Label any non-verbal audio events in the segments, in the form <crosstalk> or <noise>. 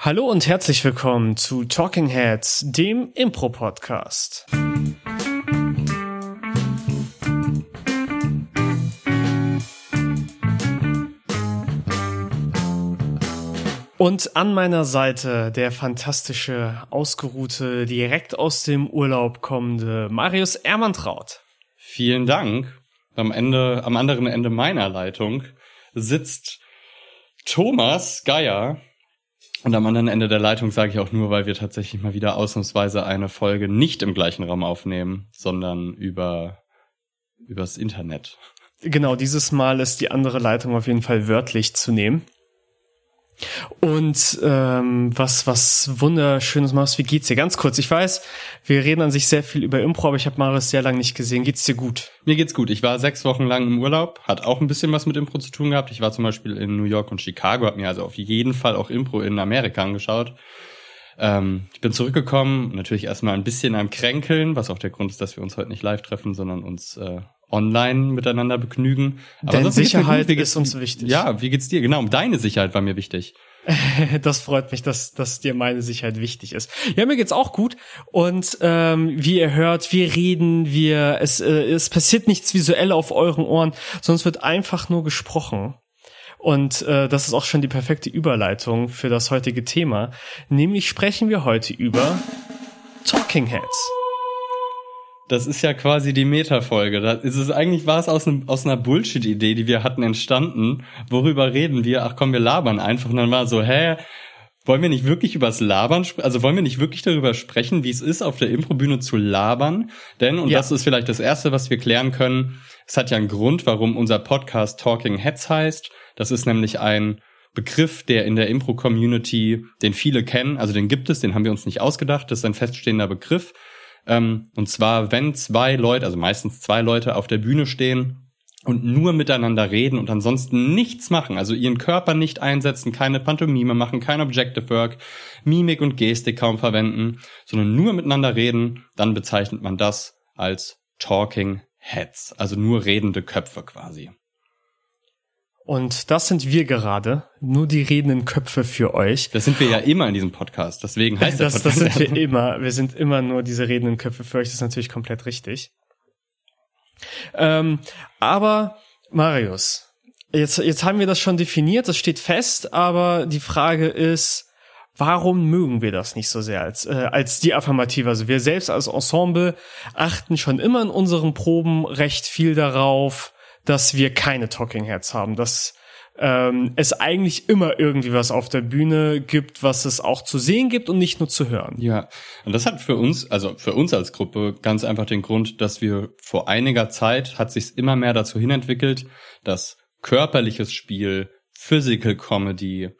Hallo und herzlich willkommen zu Talking Heads, dem Impro-Podcast. Und an meiner Seite der fantastische, ausgeruhte, direkt aus dem Urlaub kommende Marius Ermantraut. Vielen Dank. Am Ende, am anderen Ende meiner Leitung sitzt Thomas Geier, und am anderen Ende der Leitung sage ich auch nur, weil wir tatsächlich mal wieder ausnahmsweise eine Folge nicht im gleichen Raum aufnehmen, sondern über übers Internet. Genau, dieses Mal ist die andere Leitung auf jeden Fall wörtlich zu nehmen. Und ähm, was was wunderschönes machst, wie geht's dir? Ganz kurz, ich weiß, wir reden an sich sehr viel über Impro, aber ich habe Marius sehr lange nicht gesehen. Geht's dir gut? Mir geht's gut. Ich war sechs Wochen lang im Urlaub, hat auch ein bisschen was mit Impro zu tun gehabt. Ich war zum Beispiel in New York und Chicago, habe mir also auf jeden Fall auch Impro in Amerika angeschaut. Ähm, ich bin zurückgekommen, natürlich erstmal ein bisschen am Kränkeln, was auch der Grund ist, dass wir uns heute nicht live treffen, sondern uns äh, online miteinander begnügen. Aber Denn Sicherheit ist uns wichtig. Ja, wie geht's dir? Genau, um deine Sicherheit war mir wichtig. <laughs> das freut mich, dass, dass dir meine Sicherheit wichtig ist. Ja, mir geht's auch gut. Und ähm, wie ihr hört, wir reden, wir es, äh, es passiert nichts visuell auf euren Ohren, es wird einfach nur gesprochen. Und äh, das ist auch schon die perfekte Überleitung für das heutige Thema. Nämlich sprechen wir heute über Talking Heads. Das ist ja quasi die Meta-Folge. Da ist es eigentlich war es aus, einem, aus einer Bullshit-Idee, die wir hatten, entstanden. Worüber reden wir? Ach komm, wir labern einfach. Und dann war so, hä, wollen wir nicht wirklich übers Labern sprechen? Also wollen wir nicht wirklich darüber sprechen, wie es ist, auf der Improbühne zu labern? Denn, und ja. das ist vielleicht das Erste, was wir klären können, es hat ja einen Grund, warum unser Podcast Talking Heads heißt. Das ist nämlich ein Begriff, der in der Impro-Community, den viele kennen, also den gibt es, den haben wir uns nicht ausgedacht, das ist ein feststehender Begriff. Ähm, und zwar, wenn zwei Leute, also meistens zwei Leute auf der Bühne stehen und nur miteinander reden und ansonsten nichts machen, also ihren Körper nicht einsetzen, keine Pantomime machen, kein Objective Work, Mimik und Gestik kaum verwenden, sondern nur miteinander reden, dann bezeichnet man das als Talking Heads, also nur redende Köpfe quasi. Und das sind wir gerade, nur die redenden Köpfe für euch. Das sind wir ja immer in diesem Podcast, deswegen heißt das. Das, das sind wir immer. Wir sind immer nur diese redenden Köpfe für euch, das ist natürlich komplett richtig. Ähm, aber Marius, jetzt, jetzt haben wir das schon definiert, das steht fest, aber die Frage ist, warum mögen wir das nicht so sehr als, äh, als die Affirmative? Also wir selbst als Ensemble achten schon immer in unseren Proben recht viel darauf, dass wir keine Talking Heads haben, dass ähm, es eigentlich immer irgendwie was auf der Bühne gibt, was es auch zu sehen gibt und nicht nur zu hören. Ja, und das hat für uns, also für uns als Gruppe ganz einfach den Grund, dass wir vor einiger Zeit hat sich immer mehr dazu hinentwickelt, dass körperliches Spiel, Physical Comedy,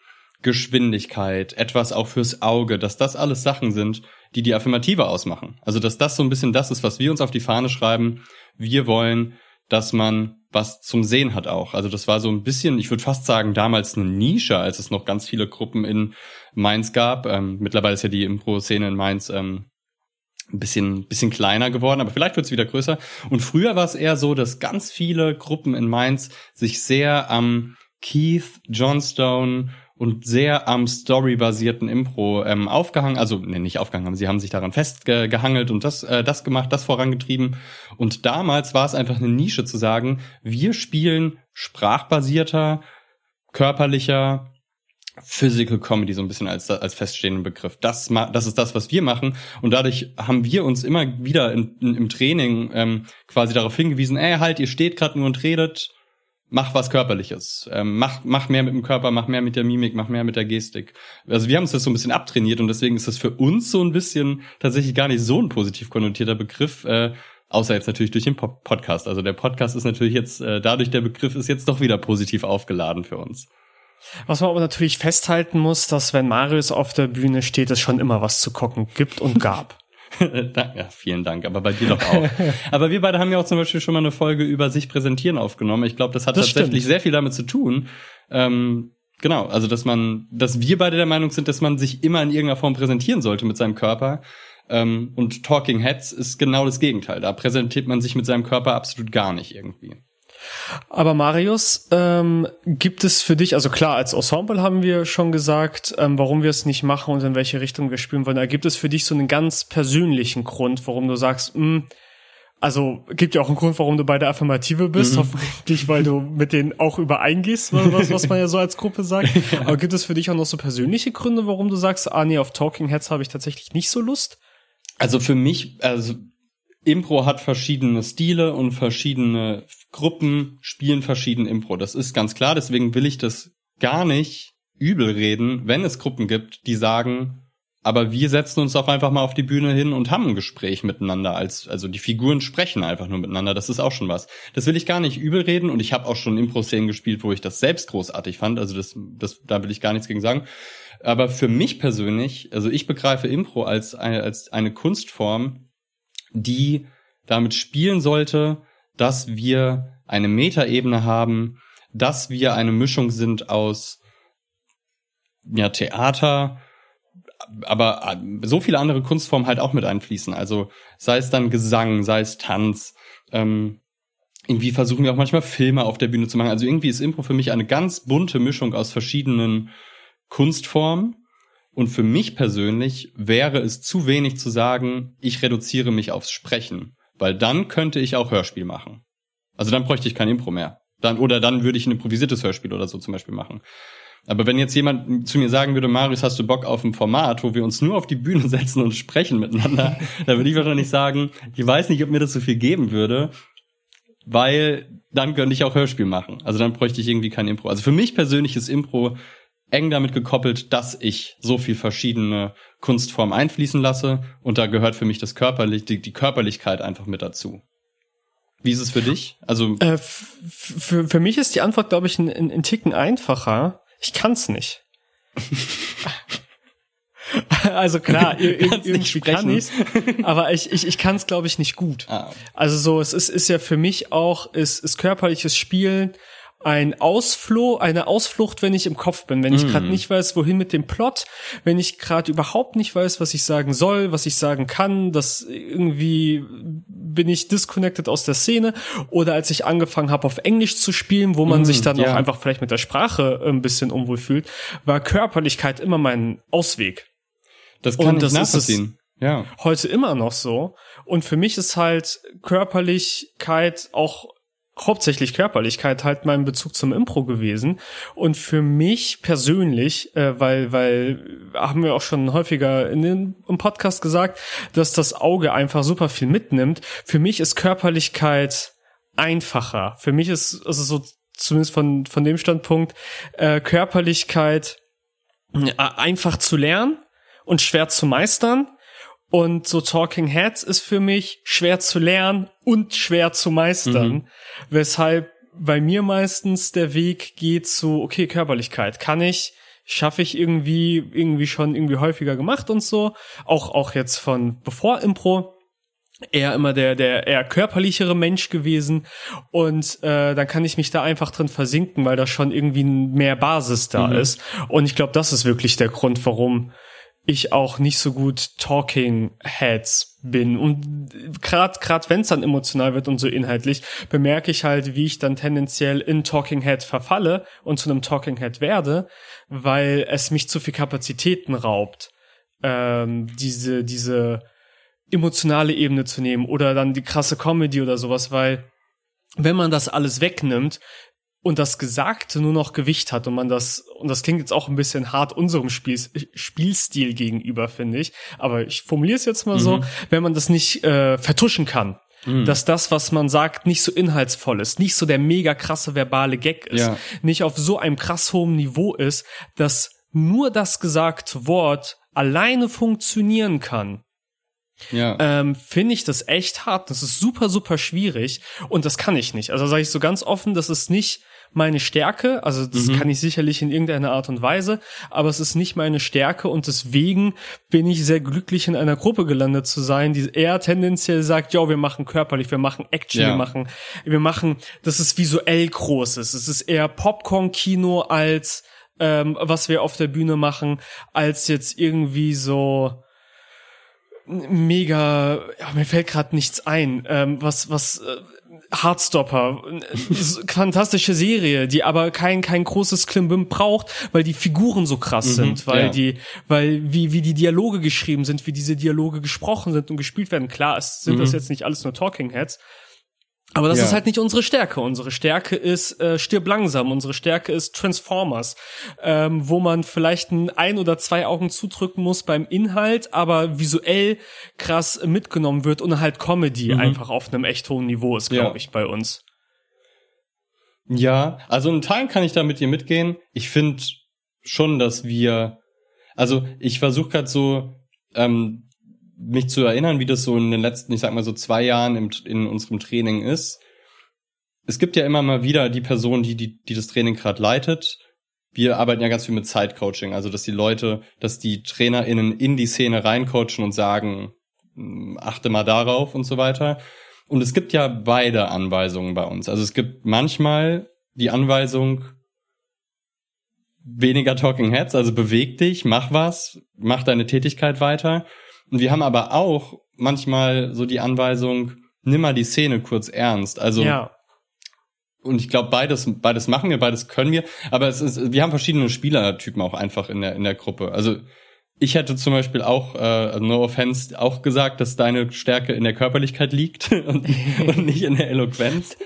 Geschwindigkeit, etwas auch fürs Auge, dass das alles Sachen sind, die die Affirmative ausmachen. Also dass das so ein bisschen das ist, was wir uns auf die Fahne schreiben. Wir wollen, dass man was zum Sehen hat auch. Also das war so ein bisschen, ich würde fast sagen, damals eine Nische, als es noch ganz viele Gruppen in Mainz gab. Ähm, mittlerweile ist ja die Impro-Szene in Mainz ähm, ein bisschen, bisschen kleiner geworden, aber vielleicht wird es wieder größer. Und früher war es eher so, dass ganz viele Gruppen in Mainz sich sehr am Keith Johnstone und sehr am storybasierten Impro ähm, aufgehangen, also nee, nicht aufgehangen haben, sie haben sich daran festgehangelt und das, äh, das gemacht, das vorangetrieben. Und damals war es einfach eine Nische zu sagen, wir spielen sprachbasierter, körperlicher, Physical Comedy so ein bisschen als, als feststehenden Begriff. Das, das ist das, was wir machen. Und dadurch haben wir uns immer wieder in, in, im Training ähm, quasi darauf hingewiesen, ey, halt, ihr steht gerade nur und redet, mach was Körperliches. Ähm, mach, mach mehr mit dem Körper, mach mehr mit der Mimik, mach mehr mit der Gestik. Also wir haben uns das so ein bisschen abtrainiert und deswegen ist das für uns so ein bisschen tatsächlich gar nicht so ein positiv konnotierter Begriff, äh, außer jetzt natürlich durch den Podcast. Also der Podcast ist natürlich jetzt, äh, dadurch der Begriff ist jetzt doch wieder positiv aufgeladen für uns. Was man aber natürlich festhalten muss, dass wenn Marius auf der Bühne steht, es schon immer was zu gucken gibt und gab. <laughs> <laughs> ja, vielen Dank, aber bei dir doch auch. <laughs> aber wir beide haben ja auch zum Beispiel schon mal eine Folge über sich präsentieren aufgenommen. Ich glaube, das hat das tatsächlich stimmt. sehr viel damit zu tun. Ähm, genau, also dass man, dass wir beide der Meinung sind, dass man sich immer in irgendeiner Form präsentieren sollte mit seinem Körper. Ähm, und Talking Heads ist genau das Gegenteil. Da präsentiert man sich mit seinem Körper absolut gar nicht irgendwie. Aber Marius, ähm, gibt es für dich, also klar, als Ensemble haben wir schon gesagt, ähm, warum wir es nicht machen und in welche Richtung wir spielen wollen. Da gibt es für dich so einen ganz persönlichen Grund, warum du sagst, mh, hm, also gibt ja auch einen Grund, warum du bei der Affirmative bist, mhm. hoffentlich, weil du mit denen auch übereingehst, was, was man ja so als Gruppe sagt. ja. <laughs> Aber gibt es für dich auch noch so persönliche Gründe, warum du sagst, ah nee, auf Talking Heads habe ich tatsächlich nicht so Lust? Also für mich, also Impro hat verschiedene Stile und verschiedene Gruppen spielen verschieden Impro. Das ist ganz klar, deswegen will ich das gar nicht übel reden, wenn es Gruppen gibt, die sagen, aber wir setzen uns auch einfach mal auf die Bühne hin und haben ein Gespräch miteinander als also die Figuren sprechen einfach nur miteinander das ist auch schon was das will ich gar nicht übel reden und ich habe auch schon Impro Szenen gespielt wo ich das selbst großartig fand also das das da will ich gar nichts gegen sagen aber für mich persönlich also ich begreife Impro als eine als eine Kunstform die damit spielen sollte dass wir eine Metaebene haben dass wir eine Mischung sind aus ja Theater aber äh, so viele andere Kunstformen halt auch mit einfließen. Also sei es dann Gesang, sei es Tanz. Ähm, irgendwie versuchen wir auch manchmal Filme auf der Bühne zu machen. Also irgendwie ist Impro für mich eine ganz bunte Mischung aus verschiedenen Kunstformen. Und für mich persönlich wäre es zu wenig zu sagen, ich reduziere mich aufs Sprechen. Weil dann könnte ich auch Hörspiel machen. Also dann bräuchte ich kein Impro mehr. Dann, oder dann würde ich ein improvisiertes Hörspiel oder so zum Beispiel machen. Aber wenn jetzt jemand zu mir sagen würde, Marius, hast du Bock auf ein Format, wo wir uns nur auf die Bühne <laughs> setzen und sprechen miteinander, <laughs> dann würde ich wahrscheinlich sagen, ich weiß nicht, ob mir das so viel geben würde, weil dann könnte ich auch Hörspiel machen. Also dann bräuchte ich irgendwie kein Impro. Also für mich persönlich ist Impro eng damit gekoppelt, dass ich so viel verschiedene Kunstformen einfließen lasse und da gehört für mich das körperlich, die, die Körperlichkeit einfach mit dazu. Wie ist es für dich? Also äh, für, für mich ist die Antwort, glaube ich, ein, ein, ein Ticken einfacher. Ich kann's nicht. <laughs> also klar, <laughs> irgendwie kann ich's, aber ich, ich, ich kann es, glaube ich, nicht gut. Ah. Also so, es ist, ist ja für mich auch, ist, ist körperliches Spielen ein Ausfloh, eine Ausflucht, wenn ich im Kopf bin, wenn ich mm. gerade nicht weiß, wohin mit dem Plot, wenn ich gerade überhaupt nicht weiß, was ich sagen soll, was ich sagen kann, dass irgendwie bin ich disconnected aus der Szene oder als ich angefangen habe auf Englisch zu spielen, wo man mm, sich dann ja. auch einfach vielleicht mit der Sprache ein bisschen unwohl fühlt, war Körperlichkeit immer mein Ausweg. Das kann Und ich nachvollziehen. ja. Heute immer noch so. Und für mich ist halt Körperlichkeit auch hauptsächlich Körperlichkeit halt mein Bezug zum Impro gewesen. Und für mich persönlich, äh, weil, weil haben wir auch schon häufiger in den, im Podcast gesagt, dass das Auge einfach super viel mitnimmt. Für mich ist Körperlichkeit einfacher. Für mich ist, also so zumindest von, von dem Standpunkt, äh, Körperlichkeit äh, einfach zu lernen und schwer zu meistern und so Talking Heads ist für mich schwer zu lernen und schwer zu meistern. Mhm. Weshalb bei mir meistens der Weg geht zu, okay, Körperlichkeit. Kann ich, schaffe ich irgendwie, irgendwie schon irgendwie häufiger gemacht und so. Auch, auch jetzt von bevor Impro eher immer der der eher körperlichere Mensch gewesen und äh, dann kann ich mich da einfach drin versinken, weil da schon irgendwie mehr Basis da mhm. ist und ich glaube, das ist wirklich der Grund, warum ich auch nicht so gut Talking Heads bin. Und gerade gerade wenn es dann emotional wird und so inhaltlich bemerke ich halt wie ich dann tendenziell in Talking Head verfalle und zu einem Talking Head werde weil es mich zu viel Kapazitäten raubt ähm, diese diese emotionale Ebene zu nehmen oder dann die krasse Comedy oder sowas weil wenn man das alles wegnimmt und das Gesagte nur noch Gewicht hat und man das, und das klingt jetzt auch ein bisschen hart unserem Spiel, Spielstil gegenüber, finde ich, aber ich formuliere es jetzt mal mhm. so, wenn man das nicht äh, vertuschen kann, mhm. dass das, was man sagt, nicht so inhaltsvoll ist, nicht so der mega krasse verbale Gag ist, ja. nicht auf so einem krass hohen Niveau ist, dass nur das gesagte Wort alleine funktionieren kann, ja. ähm, finde ich das echt hart. Das ist super, super schwierig und das kann ich nicht. Also sage ich so ganz offen, das ist nicht meine Stärke, also das mhm. kann ich sicherlich in irgendeiner Art und Weise, aber es ist nicht meine Stärke und deswegen bin ich sehr glücklich in einer Gruppe gelandet zu sein, die eher tendenziell sagt, ja, wir machen körperlich, wir machen Action, ja. wir machen, wir machen, das ist visuell großes, es ist eher Popcorn-Kino als ähm, was wir auf der Bühne machen, als jetzt irgendwie so mega, ja, mir fällt gerade nichts ein, ähm, was, was, äh, Heartstopper, fantastische Serie, die aber kein kein großes Klimbim braucht, weil die Figuren so krass mhm, sind, weil ja. die, weil wie wie die Dialoge geschrieben sind, wie diese Dialoge gesprochen sind und gespielt werden. Klar, es sind mhm. das jetzt nicht alles nur Talking Heads, aber das ja. ist halt nicht unsere Stärke. Unsere Stärke ist äh, stirb langsam. Unsere Stärke ist Transformers, ähm, wo man vielleicht ein, ein oder zwei Augen zudrücken muss beim Inhalt, aber visuell krass mitgenommen wird und halt Comedy mhm. einfach auf einem echt hohen Niveau ist, glaube ja. ich, bei uns. Ja, also in Teilen kann ich da mit dir mitgehen. Ich finde schon, dass wir, also ich versuche gerade so ähm, mich zu erinnern, wie das so in den letzten, ich sag mal so zwei Jahren im, in unserem Training ist. Es gibt ja immer mal wieder die Person, die, die, die das Training gerade leitet. Wir arbeiten ja ganz viel mit Zeitcoaching, also dass die Leute, dass die TrainerInnen in die Szene reincoachen und sagen, hm, achte mal darauf und so weiter. Und es gibt ja beide Anweisungen bei uns. Also es gibt manchmal die Anweisung, weniger Talking Heads, also beweg dich, mach was, mach deine Tätigkeit weiter. Und wir haben aber auch manchmal so die Anweisung, nimm mal die Szene kurz ernst. Also ja. Und ich glaube, beides, beides machen wir, beides können wir. Aber es ist, wir haben verschiedene Spielertypen auch einfach in der, in der Gruppe. Also ich hätte zum Beispiel auch, äh, no offense, auch gesagt, dass deine Stärke in der Körperlichkeit liegt <laughs> und, und nicht in der Eloquenz.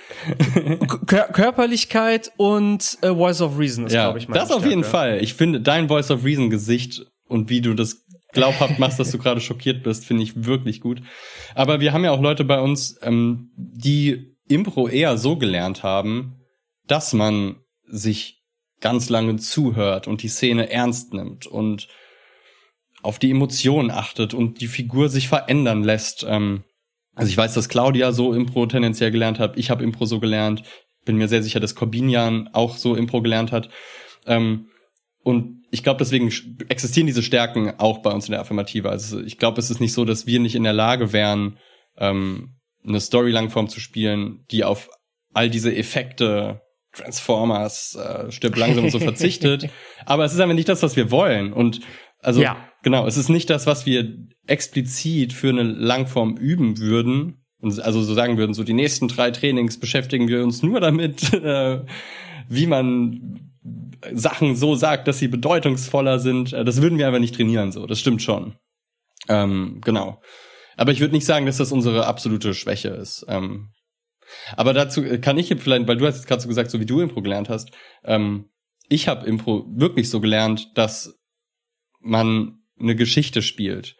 Kör Körperlichkeit und äh, Voice of Reason ist, ja, glaube ich, meine Das Stärke. auf jeden Fall. Ich finde dein Voice of Reason Gesicht und wie du das glaubhaft machst, dass du <laughs> gerade schockiert bist, finde ich wirklich gut. Aber wir haben ja auch Leute bei uns, ähm, die Impro eher so gelernt haben, dass man sich ganz lange zuhört und die Szene ernst nimmt und auf die Emotionen achtet und die Figur sich verändern lässt. Ähm, also ich weiß, dass Claudia so Impro tendenziell gelernt hat. Ich habe Impro so gelernt. Bin mir sehr sicher, dass Corbinian auch so Impro gelernt hat. Ähm, und ich glaube, deswegen existieren diese Stärken auch bei uns in der Affirmative. Also ich glaube, es ist nicht so, dass wir nicht in der Lage wären, ähm, eine Story-Langform zu spielen, die auf all diese Effekte, Transformers, äh, stirbt langsam und so <laughs> verzichtet. Aber es ist einfach nicht das, was wir wollen. Und also ja. genau, es ist nicht das, was wir explizit für eine Langform üben würden. Und also so sagen würden, so die nächsten drei Trainings beschäftigen wir uns nur damit, <laughs> äh, wie man Sachen so sagt, dass sie bedeutungsvoller sind. Äh, das würden wir aber nicht trainieren, so. Das stimmt schon. Ähm, genau. Aber ich würde nicht sagen, dass das unsere absolute Schwäche ist. Ähm, aber dazu kann ich vielleicht, weil du hast gerade so gesagt, so wie du Impro gelernt hast, ähm, ich habe Impro wirklich so gelernt, dass man eine Geschichte spielt.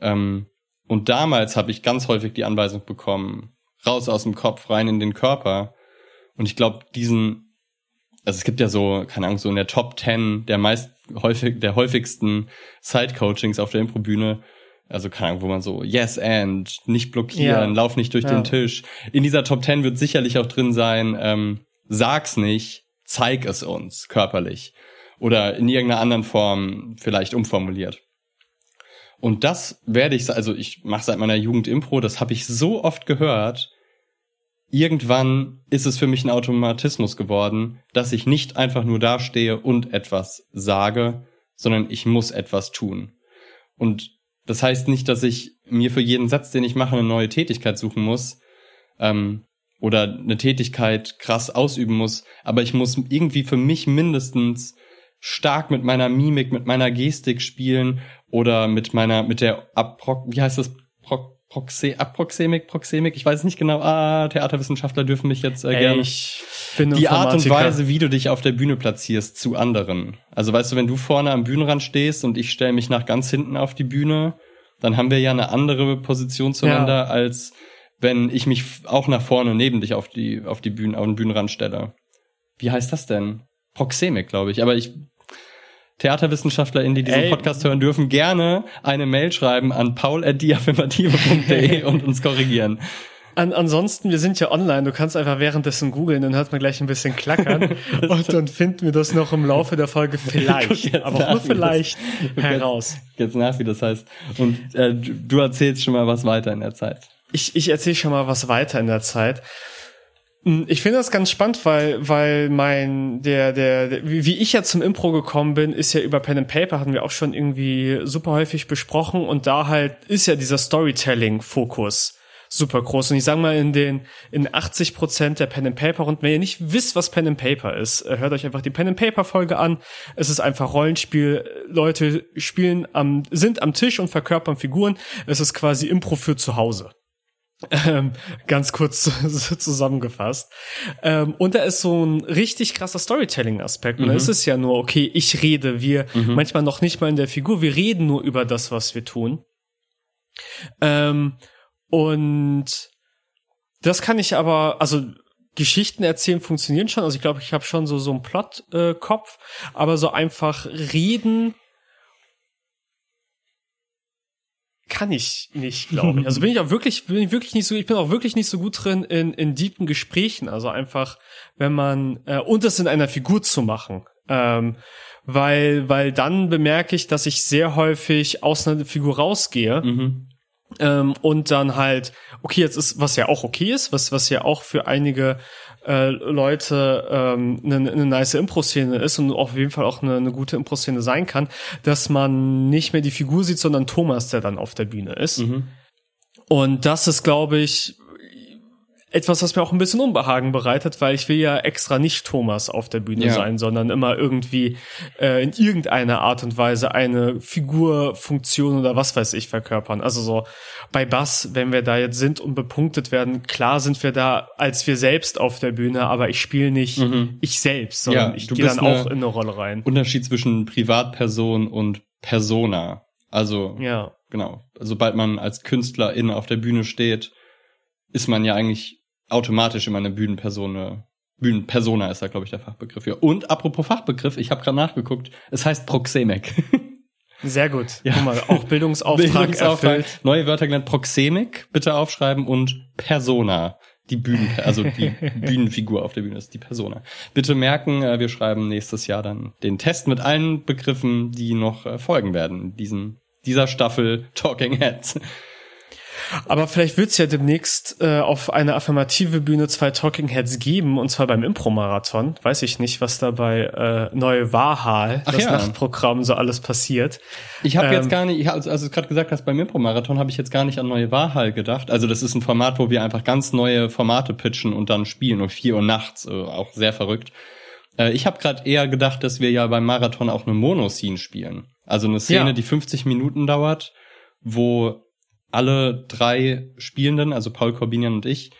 Ähm, und damals habe ich ganz häufig die Anweisung bekommen, raus aus dem Kopf, rein in den Körper. Und ich glaube, diesen also es gibt ja so, keine Ahnung, so in der Top 10 der meist häufig, der häufigsten Side-Coachings auf der Improbühne, also keine Ahnung, wo man so, yes and, nicht blockieren, ja. lauf nicht durch ja. den Tisch. In dieser Top 10 wird sicherlich auch drin sein, ähm, sag's nicht, zeig es uns körperlich. Oder in irgendeiner anderen Form vielleicht umformuliert. Und das werde ich, also ich mache seit meiner Jugend Impro, das habe ich so oft gehört, irgendwann ist es für mich ein Automatismus geworden, dass ich nicht einfach nur dastehe und etwas sage, sondern ich muss etwas tun. Und das heißt nicht, dass ich mir für jeden Satz, den ich mache, eine neue Tätigkeit suchen muss ähm, oder eine Tätigkeit krass ausüben muss, aber ich muss irgendwie für mich mindestens stark mit meiner Mimik, mit meiner Gestik spielen oder mit meiner, mit der Apro wie heißt das, Pro Proxe Aproxemik, Proxemik, ich weiß nicht genau. Ah, Theaterwissenschaftler dürfen mich jetzt äh, gerne. Ich bin die Art und Weise, wie du dich auf der Bühne platzierst zu anderen. Also weißt du, wenn du vorne am Bühnenrand stehst und ich stelle mich nach ganz hinten auf die Bühne, dann haben wir ja eine andere Position zueinander, ja. als wenn ich mich auch nach vorne neben dich auf die, auf die Bühne, auf den Bühnenrand stelle. Wie heißt das denn? Proxemik, glaube ich. Aber ich TheaterwissenschaftlerInnen, die diesen Ey. Podcast hören, dürfen gerne eine Mail schreiben an paul.diaffirmative.de <laughs> und uns korrigieren. An, ansonsten, wir sind ja online, du kannst einfach währenddessen googeln, dann hört man gleich ein bisschen klackern <laughs> und dann finden wir das noch im Laufe der Folge vielleicht, aber nach, nur vielleicht das, heraus. Jetzt, jetzt nach, wie das heißt. Und äh, du erzählst schon mal was weiter in der Zeit. Ich, ich erzähle schon mal was weiter in der Zeit. Hm, ich finde das ganz spannend, weil, weil mein, der, der, der, wie ich ja zum Impro gekommen bin, ist ja über Pen and Paper, hatten wir auch schon irgendwie super häufig besprochen und da halt ist ja dieser Storytelling-Fokus super groß. Und ich sage mal, in den in 80 Prozent der Pen and Paper Runden, wenn ihr nicht wisst, was Pen and Paper ist, äh, hört euch einfach die Pen and Paper Folge an. Es ist einfach Rollenspiel. Leute spielen am sind am Tisch und verkörpern Figuren. Es ist quasi Impro für zu Hause. Ähm, ganz kurz <laughs> zusammengefasst. Ähm, und da ist so ein richtig krasser Storytelling-Aspekt. Und mhm. da ist es ja nur, okay, ich rede, wir mhm. manchmal noch nicht mal in der Figur, wir reden nur über das, was wir tun. Ähm, und das kann ich aber, also Geschichten erzählen funktionieren schon. Also ich glaube, ich habe schon so so einen Plot-Kopf, äh, aber so einfach reden kann ich nicht, glaube ich. <laughs> Also bin ich auch wirklich, bin ich wirklich nicht so, ich bin auch wirklich nicht so gut drin in, in deepen Gesprächen. Also einfach, wenn man, äh, und das in einer Figur zu machen. Ähm, weil, weil dann bemerke ich, dass ich sehr häufig aus einer Figur rausgehe. Mhm ähm, und dann halt, okay, jetzt ist, was ja auch okay ist, was, was ja auch für einige äh, Leute ähm, eine, eine nice Impro-Szene ist und auf jeden Fall auch eine, eine gute Impro-Szene sein kann, dass man nicht mehr die Figur sieht, sondern Thomas, der dann auf der Bühne ist. Mhm. Und das ist, glaube ich, etwas, was mir auch ein bisschen Unbehagen bereitet, weil ich will ja extra nicht Thomas auf der Bühne ja. sein, sondern immer irgendwie äh, in irgendeiner Art und Weise eine Figurfunktion oder was weiß ich verkörpern. Also so bei Bass, wenn wir da jetzt sind und bepunktet werden, klar sind wir da als wir selbst auf der Bühne, aber ich spiele nicht mhm. ich selbst, sondern ja, ich gehe dann auch in eine Rolle rein. Unterschied zwischen Privatperson und Persona. Also ja. genau, sobald man als Künstlerin auf der Bühne steht, ist man ja eigentlich automatisch immer eine Bühnenpersone. Bühnenpersona ist da, glaube ich, der Fachbegriff für. Und apropos Fachbegriff, ich habe gerade nachgeguckt, es heißt Proxemic. <laughs> Sehr gut. Ja. Guck mal, auch Bildungsauftrag, <laughs> Bildungsauftrag erfüllt. Neue Wörter genannt, Proxemic, bitte aufschreiben und Persona. Die Bühnen, also die <laughs> Bühnenfigur auf der Bühne ist die Persona. Bitte merken, äh, wir schreiben nächstes Jahr dann den Test mit allen Begriffen, die noch äh, folgen werden. Diesen, dieser Staffel Talking Heads. Aber vielleicht wird's ja demnächst äh, auf einer affirmative Bühne zwei Talking Heads geben, und zwar beim Impro-Marathon. Weiß ich nicht, was da bei äh, Neue Wahal, das ja. Nachtprogramm, so alles passiert. Ich habe ähm, jetzt gar nicht, ich, also, also gerade gesagt hast, beim Impro-Marathon habe ich jetzt gar nicht an Neue Wahal gedacht. Also das ist ein Format, wo wir einfach ganz neue Formate pitchen und dann spielen um vier Uhr nachts, äh, auch sehr verrückt. Äh, ich habe gerade eher gedacht, dass wir ja beim Marathon auch eine Monoscene spielen. Also eine Szene, ja. die 50 Minuten dauert, wo alle drei Spielenden, also Paul Corbinian und ich,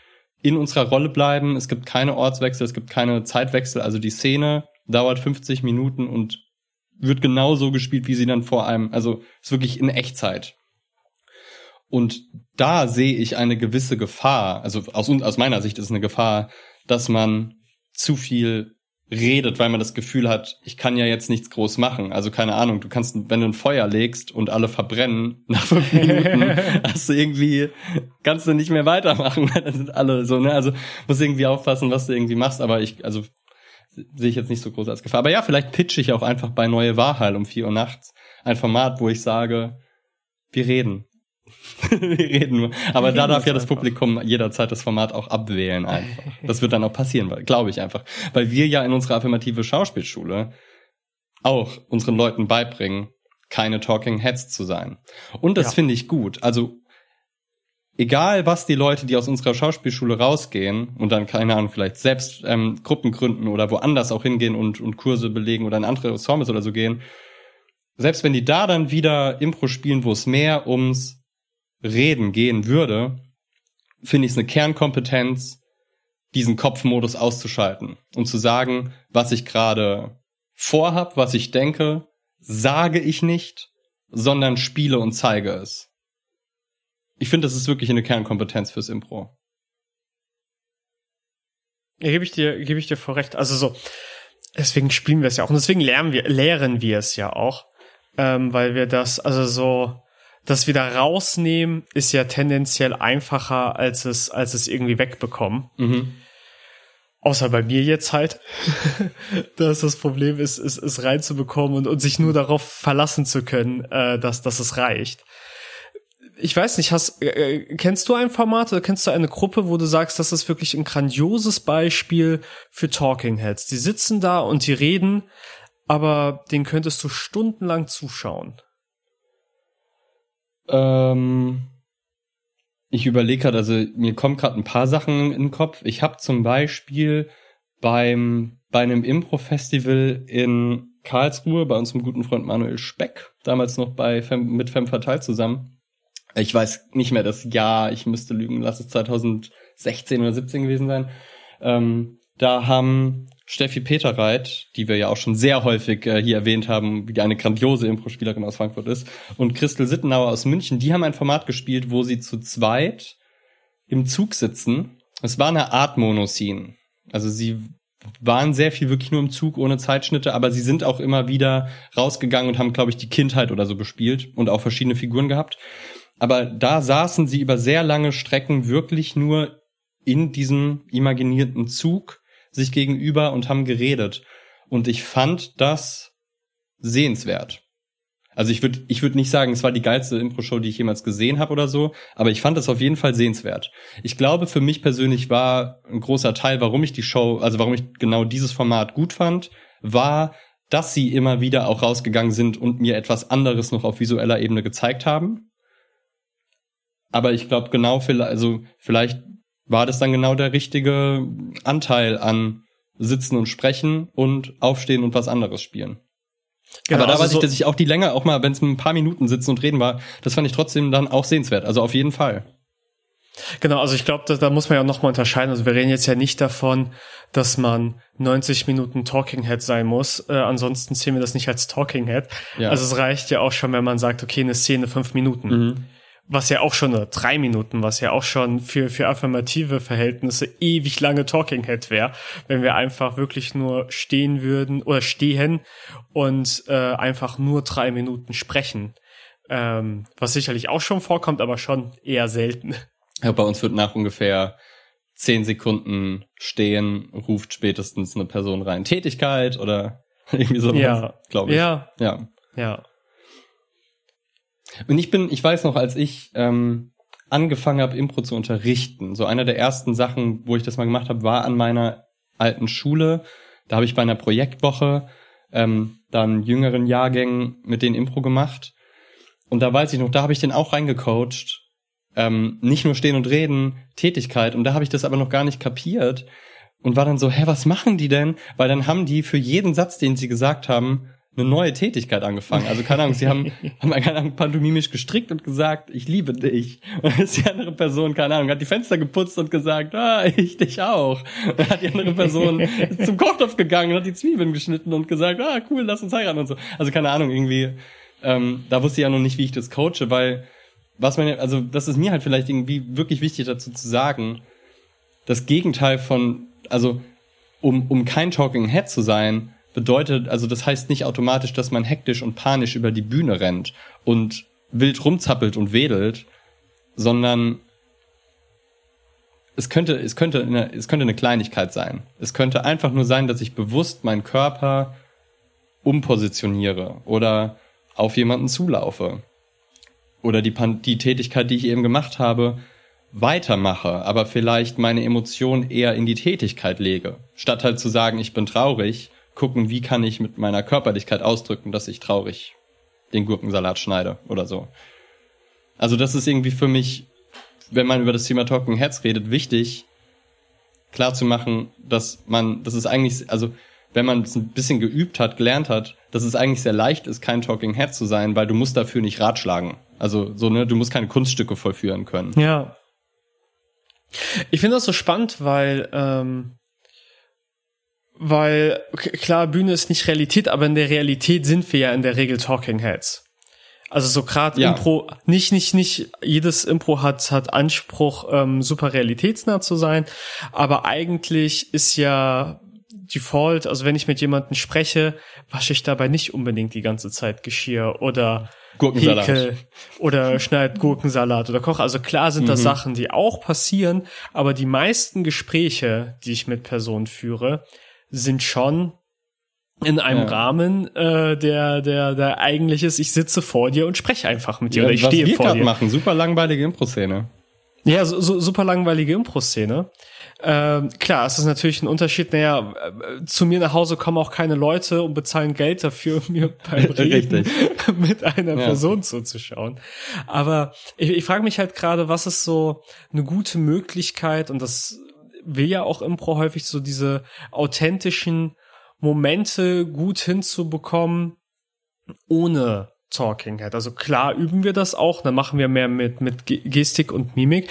in unserer Rolle bleiben. Es gibt keine Ortswechsel, es gibt keine Zeitwechsel. Also die Szene dauert 50 Minuten und wird genauso gespielt, wie sie dann vor einem, also ist wirklich in Echtzeit. Und da sehe ich eine gewisse Gefahr, also aus, aus meiner Sicht ist es eine Gefahr, dass man zu viel redet, weil man das Gefühl hat, ich kann ja jetzt nichts groß machen. Also keine Ahnung, du kannst, wenn du ein Feuer legst und alle verbrennen, <laughs> nach fünf Minuten <laughs> hast du irgendwie, kannst du nicht mehr weitermachen, <laughs> dann sind alle so, ne? Also musst irgendwie aufpassen, was du irgendwie machst, aber ich, also sehe ich jetzt nicht so groß als Gefahr. Aber ja, vielleicht pitche ich auch einfach bei Neue Wahrheil um vier Uhr nachts ein Format, wo ich sage, wir reden. <laughs> wir reden nur. Aber da darf ja das Publikum jederzeit das Format auch abwählen einfach. Das wird dann auch passieren, glaube ich einfach. Weil wir ja in unserer affirmative Schauspielschule auch unseren Leuten beibringen, keine Talking Heads zu sein. Und das ja. finde ich gut. Also egal was die Leute, die aus unserer Schauspielschule rausgehen und dann, keine Ahnung, vielleicht selbst ähm, Gruppen gründen oder woanders auch hingehen und, und Kurse belegen oder in andere Ensembles oder so gehen, selbst wenn die da dann wieder Impro spielen, wo es mehr ums Reden gehen würde, finde ich es eine Kernkompetenz, diesen Kopfmodus auszuschalten und zu sagen, was ich gerade vorhab, was ich denke, sage ich nicht, sondern spiele und zeige es. Ich finde, das ist wirklich eine Kernkompetenz fürs Impro. Ja, gebe ich dir, gebe ich dir vor recht. Also so, deswegen spielen wir es ja auch und deswegen lernen wir, lehren wir es ja auch, ähm, weil wir das, also so, das wieder rausnehmen ist ja tendenziell einfacher, als es, als es irgendwie wegbekommen. Mhm. Außer bei mir jetzt halt, <laughs> dass das Problem ist, es, es reinzubekommen und, und sich nur darauf verlassen zu können, äh, dass, dass es reicht. Ich weiß nicht, hast, äh, kennst du ein Format oder kennst du eine Gruppe, wo du sagst, das ist wirklich ein grandioses Beispiel für Talking Heads? Die sitzen da und die reden, aber den könntest du stundenlang zuschauen. Ähm, Ich überlege gerade, also mir kommen gerade ein paar Sachen in den Kopf. Ich habe zum Beispiel beim bei einem Impro-Festival in Karlsruhe bei unserem guten Freund Manuel Speck, damals noch bei Fem, mit Femme Fatale zusammen. Ich weiß nicht mehr das Jahr, ich müsste lügen, lass es 2016 oder 17 gewesen sein. Ähm, da haben Steffi Peterreit, die wir ja auch schon sehr häufig äh, hier erwähnt haben, wie die eine grandiose Impro-Spielerin aus Frankfurt ist, und Christel Sittenauer aus München, die haben ein Format gespielt, wo sie zu zweit im Zug sitzen. Es war eine Art Monoscene. Also sie waren sehr viel wirklich nur im Zug ohne Zeitschnitte, aber sie sind auch immer wieder rausgegangen und haben, glaube ich, die Kindheit oder so bespielt und auch verschiedene Figuren gehabt. Aber da saßen sie über sehr lange Strecken wirklich nur in diesem imaginierten Zug sich gegenüber und haben geredet. Und ich fand das sehenswert. Also ich würde ich würde nicht sagen, es war die geilste Impro-Show, die ich jemals gesehen habe oder so, aber ich fand es auf jeden Fall sehenswert. Ich glaube, für mich persönlich war ein großer Teil, warum ich die Show, also warum ich genau dieses Format gut fand, war, dass sie immer wieder auch rausgegangen sind und mir etwas anderes noch auf visueller Ebene gezeigt haben. Aber ich glaube genau, also vielleicht war das dann genau der richtige Anteil an Sitzen und Sprechen und Aufstehen und was anderes spielen. Genau, aber da also weiß ich, dass ich auch die Länge, auch mal, wenn es ein paar Minuten sitzen und reden war, das fand ich trotzdem dann auch sehenswert. Also auf jeden Fall. Genau, also ich glaube, da, da muss man ja noch mal unterscheiden. Also wir reden jetzt ja nicht davon, dass man 90 Minuten Talking Head sein muss. Äh, ansonsten sehen wir das nicht als Talking Head. Ja. Also es reicht ja auch schon, wenn man sagt, okay, eine Szene fünf Minuten. Mhm was ja auch schon, oder drei Minuten, was ja auch schon für, für affirmative Verhältnisse ewig lange Talking Head wäre, wenn wir einfach wirklich nur stehen würden oder stehen und äh, einfach nur drei Minuten sprechen. Ähm, was sicherlich auch schon vorkommt, aber schon eher selten. Ja, bei uns wird nach ungefähr zehn Sekunden stehen, ruft spätestens eine Person rein. Tätigkeit oder <laughs> irgendwie sowas, ja. glaube ich. Ja. Ja. Ja. Und ich bin, ich weiß noch, als ich ähm, angefangen habe, Impro zu unterrichten, so einer der ersten Sachen, wo ich das mal gemacht habe, war an meiner alten Schule. Da habe ich bei einer Projektwoche ähm, dann jüngeren Jahrgängen mit den Impro gemacht. Und da weiß ich noch, da habe ich den auch reingecoacht. Ähm, nicht nur stehen und reden, Tätigkeit. Und da habe ich das aber noch gar nicht kapiert. Und war dann so, hä, was machen die denn? Weil dann haben die für jeden Satz, den sie gesagt haben, eine neue Tätigkeit angefangen. Also keine Ahnung, sie haben, <laughs> haben keine Ahnung, pantomimisch gestrickt und gesagt, ich liebe dich. Und dann ist die andere Person, keine Ahnung, hat die Fenster geputzt und gesagt, ah, ich dich auch. Und dann hat die andere Person <laughs> zum Kochtopf gegangen und hat die Zwiebeln geschnitten und gesagt, ah, cool, lass uns heiraten und so. Also keine Ahnung, irgendwie, ähm, da wusste ich ja noch nicht, wie ich das coache, weil was man, also das ist mir halt vielleicht irgendwie wirklich wichtig dazu zu sagen, das Gegenteil von, also um, um kein Talking Head zu sein, bedeutet, also das heißt nicht automatisch, dass man hektisch und panisch über die Bühne rennt und wild rumzappelt und wedelt, sondern es könnte, es könnte, eine, es könnte eine Kleinigkeit sein. Es könnte einfach nur sein, dass ich bewusst meinen Körper umpositioniere oder auf jemanden zulaufe oder die, die Tätigkeit, die ich eben gemacht habe, weitermache, aber vielleicht meine Emotion eher in die Tätigkeit lege, statt halt zu sagen, ich bin traurig gucken, wie kann ich mit meiner Körperlichkeit ausdrücken, dass ich traurig den Gurkensalat schneide oder so. Also das ist irgendwie für mich, wenn man über das Thema Talking Heads redet, wichtig, klar zu machen, dass man, das ist eigentlich, also wenn man es ein bisschen geübt hat, gelernt hat, dass es eigentlich sehr leicht ist, kein Talking Head zu sein, weil du musst dafür nicht ratschlagen. Also so, ne, du musst keine Kunststücke vollführen können. Ja. Ich finde das so spannend, weil ähm, weil klar, Bühne ist nicht Realität, aber in der Realität sind wir ja in der Regel Talking Heads. Also so gerade ja. Impro, nicht, nicht, nicht jedes Impro hat, hat Anspruch, ähm, super realitätsnah zu sein, aber eigentlich ist ja Default, also wenn ich mit jemandem spreche, wasche ich dabei nicht unbedingt die ganze Zeit Geschirr oder Gurkensalat. Häkel oder schneid Gurkensalat oder koche. Also klar sind mhm. das Sachen, die auch passieren, aber die meisten Gespräche, die ich mit Personen führe, sind schon in einem ja. Rahmen, äh, der, der, der eigentlich ist, ich sitze vor dir und spreche einfach mit dir ja, oder ich stehe vor dir. machen, super langweilige Impro-Szene. Ja, so, so, super langweilige Impro-Szene. Ähm, klar, es ist natürlich ein Unterschied. Naja, äh, zu mir nach Hause kommen auch keine Leute und bezahlen Geld dafür, <laughs> mir beim <laughs> Reden <laughs> mit einer ja. Person zuzuschauen. Aber ich, ich frage mich halt gerade, was ist so eine gute Möglichkeit und das will ja auch Impro häufig so diese authentischen Momente gut hinzubekommen, ohne Talking Head. Also klar üben wir das auch, dann machen wir mehr mit, mit Gestik und Mimik.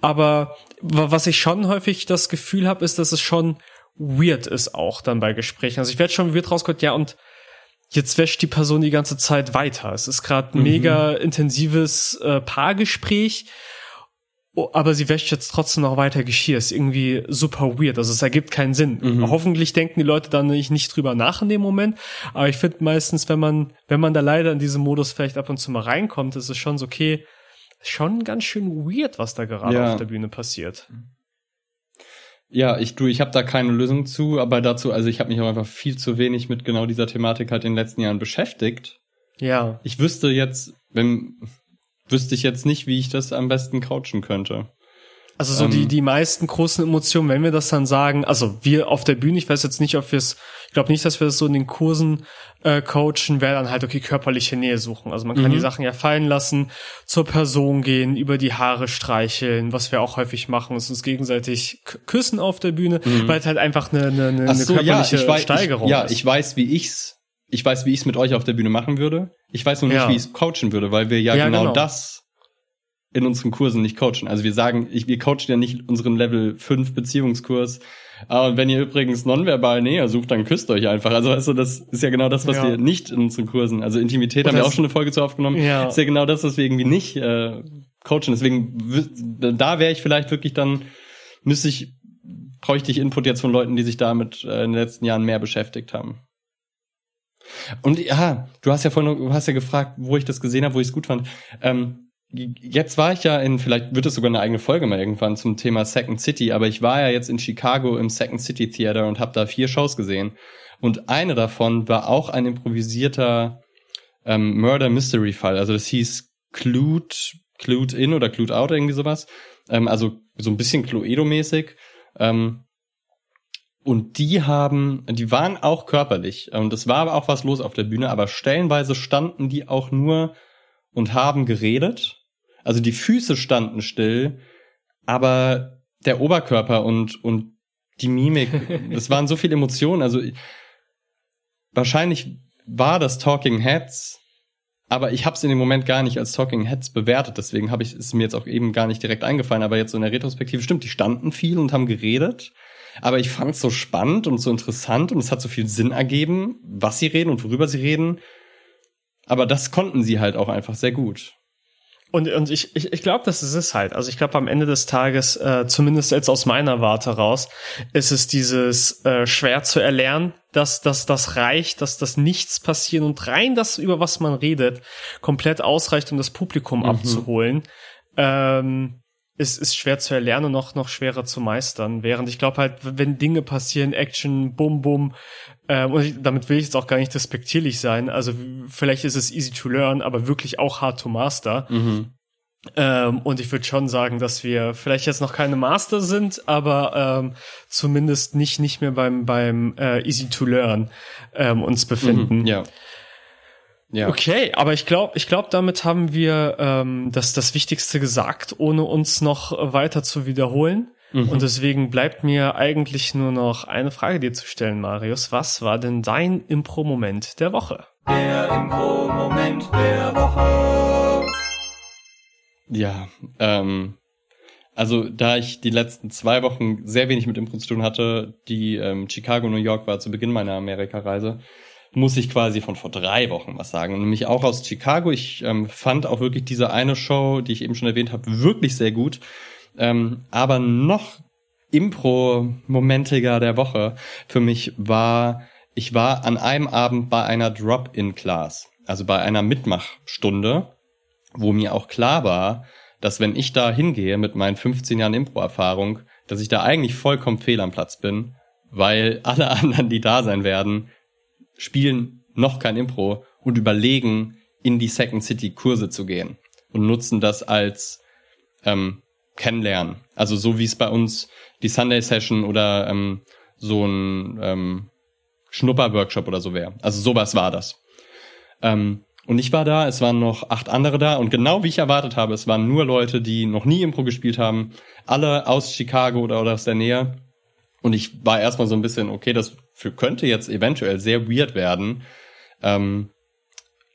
Aber was ich schon häufig das Gefühl habe, ist, dass es schon weird ist auch dann bei Gesprächen. Also ich werde schon weird rausgehört, ja, und jetzt wäscht die Person die ganze Zeit weiter. Es ist gerade mhm. mega intensives äh, Paargespräch Oh, aber sie wäscht jetzt trotzdem noch weiter Geschirr. Ist irgendwie super weird. Also es ergibt keinen Sinn. Mhm. Hoffentlich denken die Leute dann nicht, nicht drüber nach in dem Moment. Aber ich finde meistens, wenn man, wenn man da leider in diesem Modus vielleicht ab und zu mal reinkommt, ist es schon so, okay, schon ganz schön weird, was da gerade ja. auf der Bühne passiert. Ja, ich du, ich habe da keine Lösung zu, aber dazu, also ich habe mich auch einfach viel zu wenig mit genau dieser Thematik halt in den letzten Jahren beschäftigt. Ja. Ich wüsste jetzt, wenn wüsste ich jetzt nicht, wie ich das am besten couchen könnte. Also so ähm, die, die meisten großen Emotionen, wenn wir das dann sagen, also wir auf der Bühne, ich weiß jetzt nicht, ob wir es, ich glaube nicht, dass wir das so in den Kursen äh, coachen, wäre dann halt, okay, körperliche Nähe suchen. Also man kann mhm. die Sachen ja fallen lassen, zur Person gehen, über die Haare streicheln, was wir auch häufig machen, ist uns gegenseitig küssen auf der Bühne, mhm. weil es halt einfach eine, eine, eine, so, körperliche ja, weiß, Steigerung ich, ja, ist. Ja, ich weiß, wie ich's ich weiß, wie ich es mit euch auf der Bühne machen würde. Ich weiß nur nicht, ja. wie ich es coachen würde, weil wir ja, ja genau, genau, das in unseren Kursen nicht coachen. Also wir sagen, ich, wir coachen ja nicht unseren Level 5 Beziehungskurs. Ah, und wenn ihr übrigens nonverbal näher sucht, dann küsst euch einfach. Also weißt du, das ist ja genau das, was ja. wir nicht in unseren Kursen, also Intimität haben wir auch schon eine Folge zu aufgenommen, ja. ist ja genau das, was wir irgendwie nicht äh, coachen. Deswegen, da wäre ich vielleicht wirklich dann, müsste ich, bräuchte ich Input jetzt von Leuten, die sich damit äh, in den letzten Jahren mehr beschäftigt haben. Und ja, du hast ja vorhin, du hast ja gefragt, wo ich das gesehen habe, wo ich es gut fand. Ähm, jetzt war ich ja in, vielleicht wird es sogar eine eigene Folge mal irgendwann zum Thema Second City, aber ich war ja jetzt in Chicago im Second City Theater und habe da vier Shows gesehen. Und eine davon war auch ein improvisierter ähm, Murder Mystery Fall. Also das hieß Clued, Clued In oder Clued Out, irgendwie sowas. Ähm, also so ein bisschen Cluedo-mäßig. Ähm, und die haben, die waren auch körperlich. Und es war aber auch was los auf der Bühne, aber stellenweise standen die auch nur und haben geredet. Also die Füße standen still, aber der Oberkörper und, und die Mimik, <laughs> das waren so viele Emotionen. Also wahrscheinlich war das Talking Heads, aber ich habe es in dem Moment gar nicht als Talking Heads bewertet. Deswegen habe ich es mir jetzt auch eben gar nicht direkt eingefallen. Aber jetzt so in der Retrospektive stimmt, die standen viel und haben geredet. Aber ich fand es so spannend und so interessant und es hat so viel Sinn ergeben, was sie reden und worüber sie reden. Aber das konnten sie halt auch einfach sehr gut. Und, und ich, ich, ich glaube, das ist es halt. Also ich glaube, am Ende des Tages, äh, zumindest jetzt aus meiner Warte raus, ist es dieses äh, schwer zu erlernen, dass, dass das reicht, dass das nichts passiert und rein das, über was man redet, komplett ausreicht, um das Publikum mhm. abzuholen. Ähm, ist, ist schwer zu erlernen und noch, noch schwerer zu meistern. Während ich glaube halt, wenn Dinge passieren, Action, Bum, Bum, ähm, und ich, damit will ich jetzt auch gar nicht despektierlich sein. Also vielleicht ist es easy to learn, aber wirklich auch hard to master. Mhm. Ähm, und ich würde schon sagen, dass wir vielleicht jetzt noch keine Master sind, aber ähm, zumindest nicht nicht mehr beim beim äh, Easy to Learn ähm, uns befinden. Mhm, ja. Ja. Okay, aber ich glaube, ich glaube, damit haben wir ähm, das, das Wichtigste gesagt, ohne uns noch weiter zu wiederholen. Mhm. Und deswegen bleibt mir eigentlich nur noch eine Frage dir zu stellen, Marius. Was war denn dein Impro-Moment der Woche? Der Impro-Moment der Woche. Ja, ähm, also da ich die letzten zwei Wochen sehr wenig mit Impro zu tun hatte, die ähm, Chicago, New York war zu Beginn meiner Amerikareise, muss ich quasi von vor drei Wochen was sagen. Nämlich auch aus Chicago. Ich ähm, fand auch wirklich diese eine Show, die ich eben schon erwähnt habe, wirklich sehr gut. Ähm, aber noch Impro-momentiger der Woche für mich war, ich war an einem Abend bei einer Drop-in-Class, also bei einer Mitmachstunde, wo mir auch klar war, dass wenn ich da hingehe mit meinen 15 Jahren Impro-Erfahrung, dass ich da eigentlich vollkommen fehl am Platz bin, weil alle <laughs> anderen, die da sein werden, spielen noch kein Impro und überlegen, in die Second City Kurse zu gehen und nutzen das als ähm, kennenlernen. Also so wie es bei uns die Sunday Session oder ähm, so ein ähm, Schnupper-Workshop oder so wäre. Also sowas war das. Ähm, und ich war da, es waren noch acht andere da und genau wie ich erwartet habe, es waren nur Leute, die noch nie Impro gespielt haben, alle aus Chicago oder, oder aus der Nähe. Und ich war erstmal so ein bisschen, okay, das für, könnte jetzt eventuell sehr weird werden. Ähm,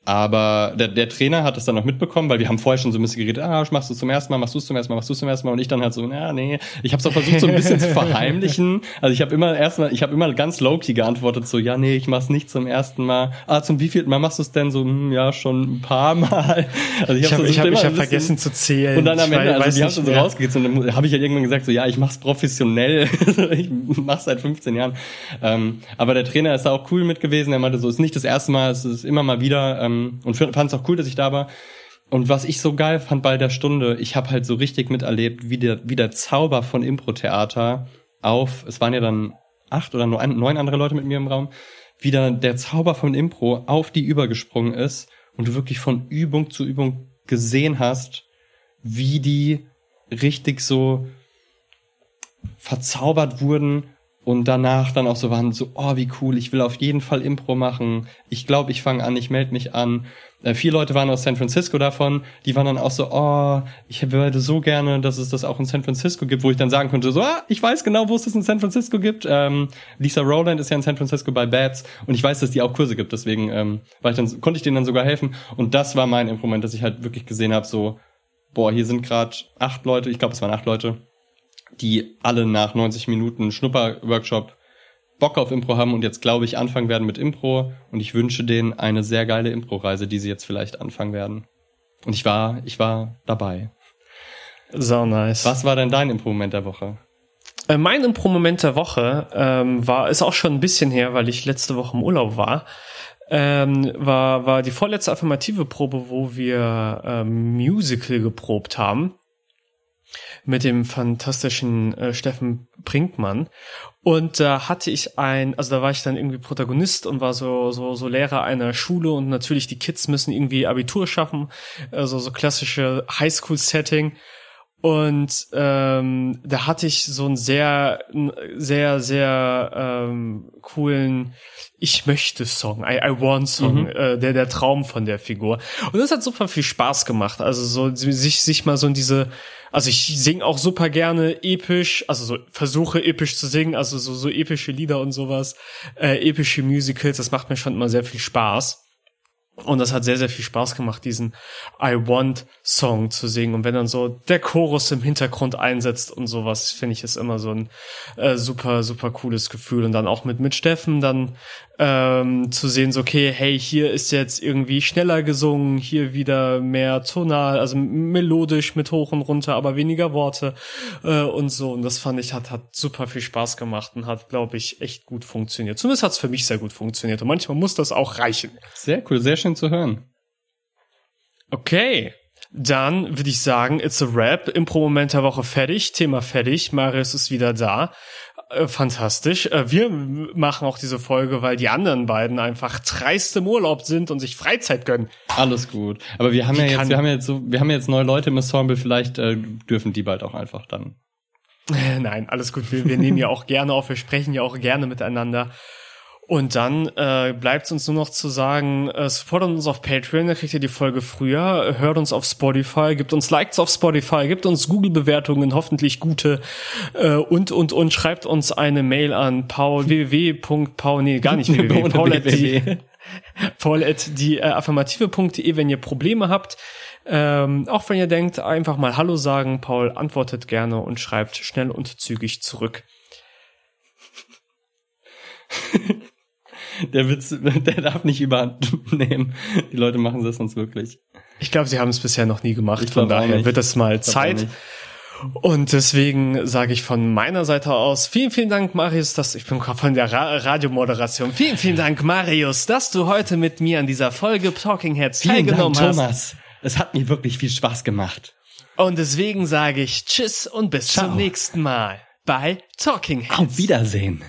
aber der, der Trainer hat es dann noch mitbekommen, weil wir haben vorher schon so ein bisschen geredet, ah, machst du zum ersten Mal, machst du es zum ersten Mal, machst du es zum ersten Mal und ich dann halt so, ja, nee, ich habe es auch versucht so ein bisschen zu <laughs> verheimlichen. Also ich habe immer erstmal, ich habe immer ganz low-key geantwortet so, ja, nee, ich mach's nicht zum ersten Mal. Ah, zum wievielten Mal machst du es denn so? Hm, ja, schon ein paar Mal. Also ich habe ich hab, ich hab vergessen zu zählen. Und dann am Ende, also wir haben so rausgeht und dann habe ich halt irgendwann gesagt so, ja, ich mach's professionell. <laughs> ich mach's seit 15 Jahren. Ähm, aber der Trainer ist da auch cool mit gewesen. Er meinte so, ist nicht das erste Mal, es ist immer mal wieder ähm, und fand es auch cool, dass ich da war. Und was ich so geil fand bei der Stunde, ich habe halt so richtig miterlebt, wie der, wie der Zauber von Impro-Theater auf, es waren ja dann acht oder nur neun andere Leute mit mir im Raum, wie da der Zauber von Impro auf die übergesprungen ist und du wirklich von Übung zu Übung gesehen hast, wie die richtig so verzaubert wurden und danach dann auch so waren so, oh, wie cool, ich will auf jeden Fall Impro machen. Ich glaube, ich fange an, ich melde mich an. Äh, vier Leute waren aus San Francisco davon, die waren dann auch so, oh, ich würde so gerne, dass es das auch in San Francisco gibt, wo ich dann sagen konnte, so, ah, ich weiß genau, wo es das in San Francisco gibt. Ähm, Lisa Rowland ist ja in San Francisco bei Bats und ich weiß, dass die auch Kurse gibt, deswegen ähm, war ich dann, konnte ich denen dann sogar helfen. Und das war mein Improvement, dass ich halt wirklich gesehen habe, so, boah, hier sind gerade acht Leute, ich glaube, es waren acht Leute, die alle nach 90 Minuten Schnupper-Workshop Bock auf Impro haben und jetzt, glaube ich, anfangen werden mit Impro. Und ich wünsche denen eine sehr geile Impro-Reise, die sie jetzt vielleicht anfangen werden. Und ich war, ich war dabei. So nice. Was war denn dein Impro-Moment der Woche? Äh, mein Impro-Moment der Woche ähm, war, ist auch schon ein bisschen her, weil ich letzte Woche im Urlaub war. Ähm, war, war die vorletzte affirmative Probe, wo wir ähm, Musical geprobt haben mit dem fantastischen äh, Steffen Brinkmann. Und da hatte ich ein, also da war ich dann irgendwie Protagonist und war so, so, so Lehrer einer Schule und natürlich die Kids müssen irgendwie Abitur schaffen, also so klassische Highschool-Setting. Und ähm, da hatte ich so einen sehr, sehr, sehr ähm, coolen Ich möchte Song, I, I want Song, mhm. äh, der der Traum von der Figur. Und das hat super viel Spaß gemacht. Also so sich sich mal so in diese also ich sing auch super gerne episch, also so versuche episch zu singen, also so, so epische Lieder und sowas, äh, epische Musicals, das macht mir schon immer sehr viel Spaß. Und das hat sehr, sehr viel Spaß gemacht, diesen I Want Song zu singen. Und wenn dann so der Chorus im Hintergrund einsetzt und sowas, finde ich, ist immer so ein äh, super, super cooles Gefühl. Und dann auch mit, mit Steffen dann ähm, zu sehen, so, okay, hey, hier ist jetzt irgendwie schneller gesungen, hier wieder mehr tonal, also melodisch mit hoch und runter, aber weniger Worte äh, und so. Und das fand ich, hat, hat super viel Spaß gemacht und hat, glaube ich, echt gut funktioniert. Zumindest hat es für mich sehr gut funktioniert. Und manchmal muss das auch reichen. Sehr cool, sehr schön zu hören. Okay. Dann würde ich sagen, it's a wrap. Impro-Moment der Woche fertig, Thema fertig. Marius ist wieder da. Äh, fantastisch. Äh, wir machen auch diese Folge, weil die anderen beiden einfach dreist im Urlaub sind und sich Freizeit gönnen. Alles gut. Aber wir haben Wie ja jetzt, wir haben jetzt so, wir haben jetzt neue Leute im Ensemble, vielleicht äh, dürfen die bald auch einfach dann. <laughs> Nein, alles gut. Wir, wir nehmen ja auch gerne auf, wir sprechen ja auch gerne miteinander. Und dann äh, bleibt uns nur noch zu sagen, äh, supportet uns auf Patreon, da kriegt ihr die Folge früher, hört uns auf Spotify, gibt uns Likes auf Spotify, gibt uns Google-Bewertungen, hoffentlich gute äh, und, und, und schreibt uns eine Mail an paul, <laughs> www.paul, nee, gar nicht <laughs> www, paul at die, <laughs> paul at die äh, affirmative.de, wenn ihr Probleme habt. Ähm, auch wenn ihr denkt, einfach mal Hallo sagen, Paul antwortet gerne und schreibt schnell und zügig zurück. Der Witz, <laughs> der darf nicht überhand <laughs> nehmen. Die Leute machen das sonst wirklich. Ich glaube, sie haben es bisher noch nie gemacht. Von daher wird es mal Zeit. Und deswegen sage ich von meiner Seite aus vielen, vielen Dank, Marius, dass ich bin von der Ra Radiomoderation. Vielen, vielen Dank, Marius, dass du heute mit mir an dieser Folge Talking Heads vielen teilgenommen Dank, hast. Thomas. Es hat mir wirklich viel Spaß gemacht. Und deswegen sage ich Tschüss und bis Ciao. zum nächsten Mal bei Talking Heads. Auf Wiedersehen.